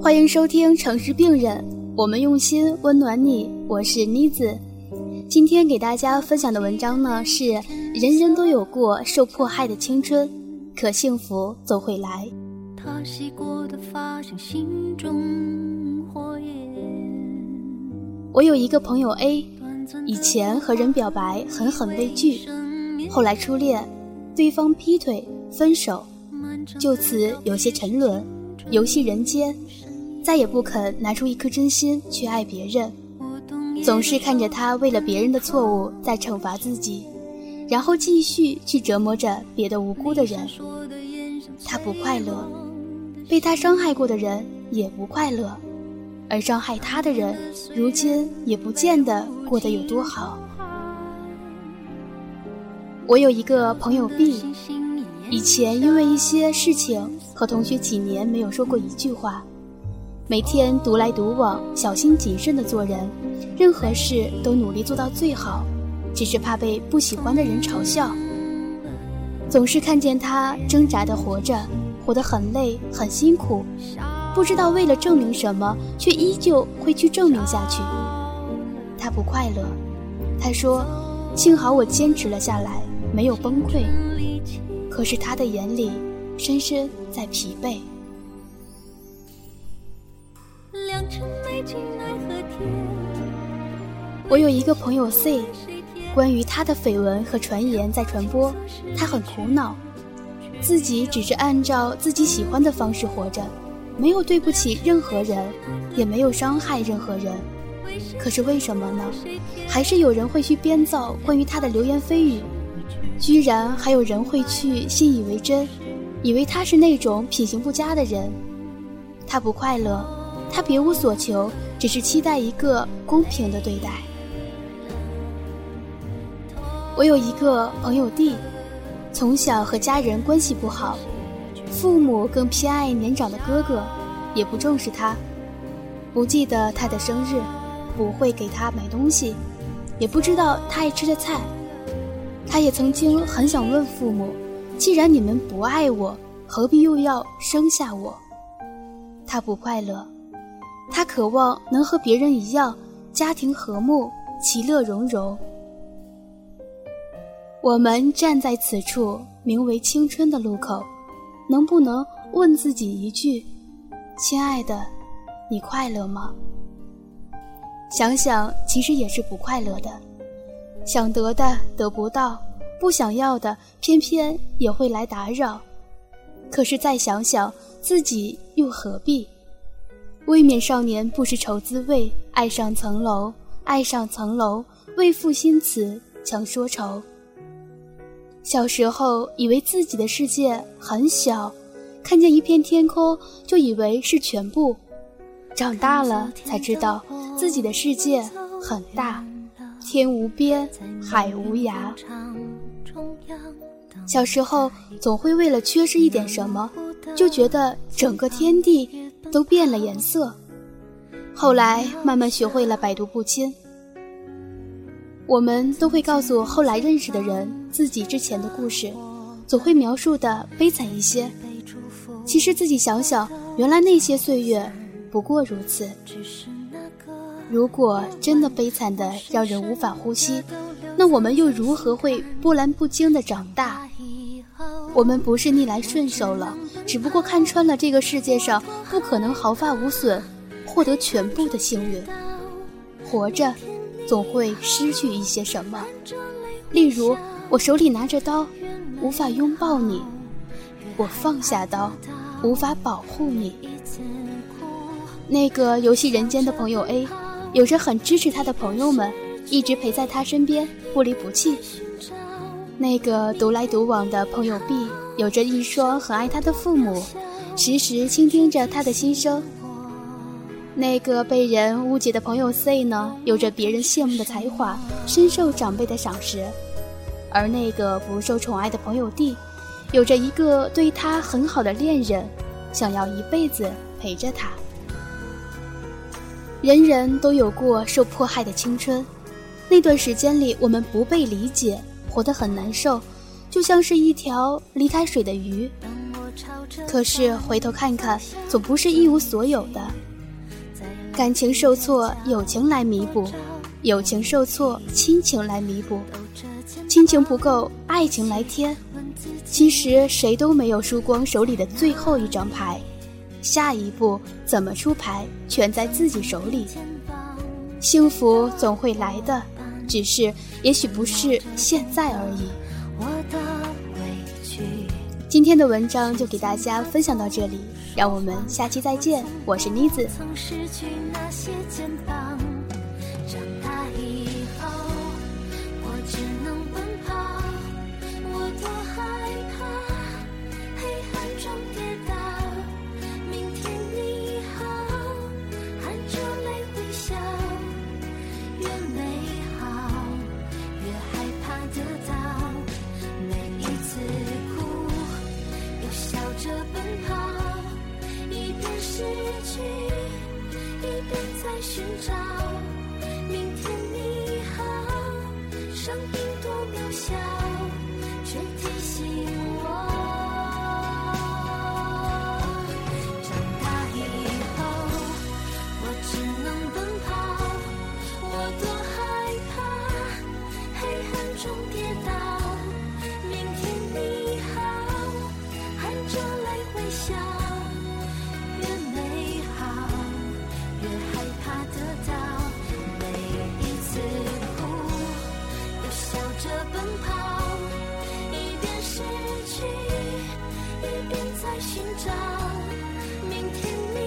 欢迎收听《城市病人》，我们用心温暖你。我是妮子，今天给大家分享的文章呢是：人人都有过受迫害的青春，可幸福总会来。他洗过的发像心中火焰。我有一个朋友 A，以前和人表白狠狠被拒，后来初恋，对方劈腿分手，就此有些沉沦，游戏人间。再也不肯拿出一颗真心去爱别人，总是看着他为了别人的错误在惩罚自己，然后继续去折磨着别的无辜的人。他不快乐，被他伤害过的人也不快乐，而伤害他的人如今也不见得过得有多好。我有一个朋友 B，以前因为一些事情和同学几年没有说过一句话。每天独来独往，小心谨慎的做人，任何事都努力做到最好，只是怕被不喜欢的人嘲笑。总是看见他挣扎的活着，活得很累很辛苦，不知道为了证明什么，却依旧会去证明下去。他不快乐，他说：“幸好我坚持了下来，没有崩溃。”可是他的眼里，深深在疲惫。我有一个朋友 C，关于他的绯闻和传言在传播，他很苦恼，自己只是按照自己喜欢的方式活着，没有对不起任何人，也没有伤害任何人。可是为什么呢？还是有人会去编造关于他的流言蜚语，居然还有人会去信以为真，以为他是那种品行不佳的人。他不快乐，他别无所求，只是期待一个公平的对待。我有一个朋友弟，从小和家人关系不好，父母更偏爱年长的哥哥，也不重视他，不记得他的生日，不会给他买东西，也不知道他爱吃的菜。他也曾经很想问父母：既然你们不爱我，何必又要生下我？他不快乐，他渴望能和别人一样，家庭和睦，其乐融融。我们站在此处，名为青春的路口，能不能问自己一句：“亲爱的，你快乐吗？”想想，其实也是不快乐的。想得的得不到，不想要的偏偏也会来打扰。可是再想想，自己又何必？未免少年不识愁滋味，爱上层楼，爱上层楼，为赋新词强说愁。小时候以为自己的世界很小，看见一片天空就以为是全部。长大了才知道自己的世界很大，天无边，海无涯。小时候总会为了缺失一点什么，就觉得整个天地都变了颜色。后来慢慢学会了百毒不侵。我们都会告诉后来认识的人自己之前的故事，总会描述的悲惨一些。其实自己想想，原来那些岁月不过如此。如果真的悲惨的让人无法呼吸，那我们又如何会波澜不惊的长大？我们不是逆来顺受了，只不过看穿了这个世界上不可能毫发无损，获得全部的幸运。活着。总会失去一些什么，例如我手里拿着刀，无法拥抱你；我放下刀，无法保护你。那个游戏人间的朋友 A，有着很支持他的朋友们，一直陪在他身边，不离不弃。那个独来独往的朋友 B，有着一双很爱他的父母，时时倾听着他的心声。那个被人误解的朋友 C 呢，有着别人羡慕的才华，深受长辈的赏识；而那个不受宠爱的朋友 D，有着一个对他很好的恋人，想要一辈子陪着他。人人都有过受迫害的青春，那段时间里，我们不被理解，活得很难受，就像是一条离开水的鱼，可是回头看看，总不是一无所有的。感情受挫，友情来弥补；友情受挫，亲情来弥补；亲情不够，爱情来添。其实谁都没有输光手里的最后一张牌，下一步怎么出牌，全在自己手里。幸福总会来的，只是也许不是现在而已。今天的文章就给大家分享到这里，让我们下期再见。我是妮子。一边在寻找明天你好边在寻找明天。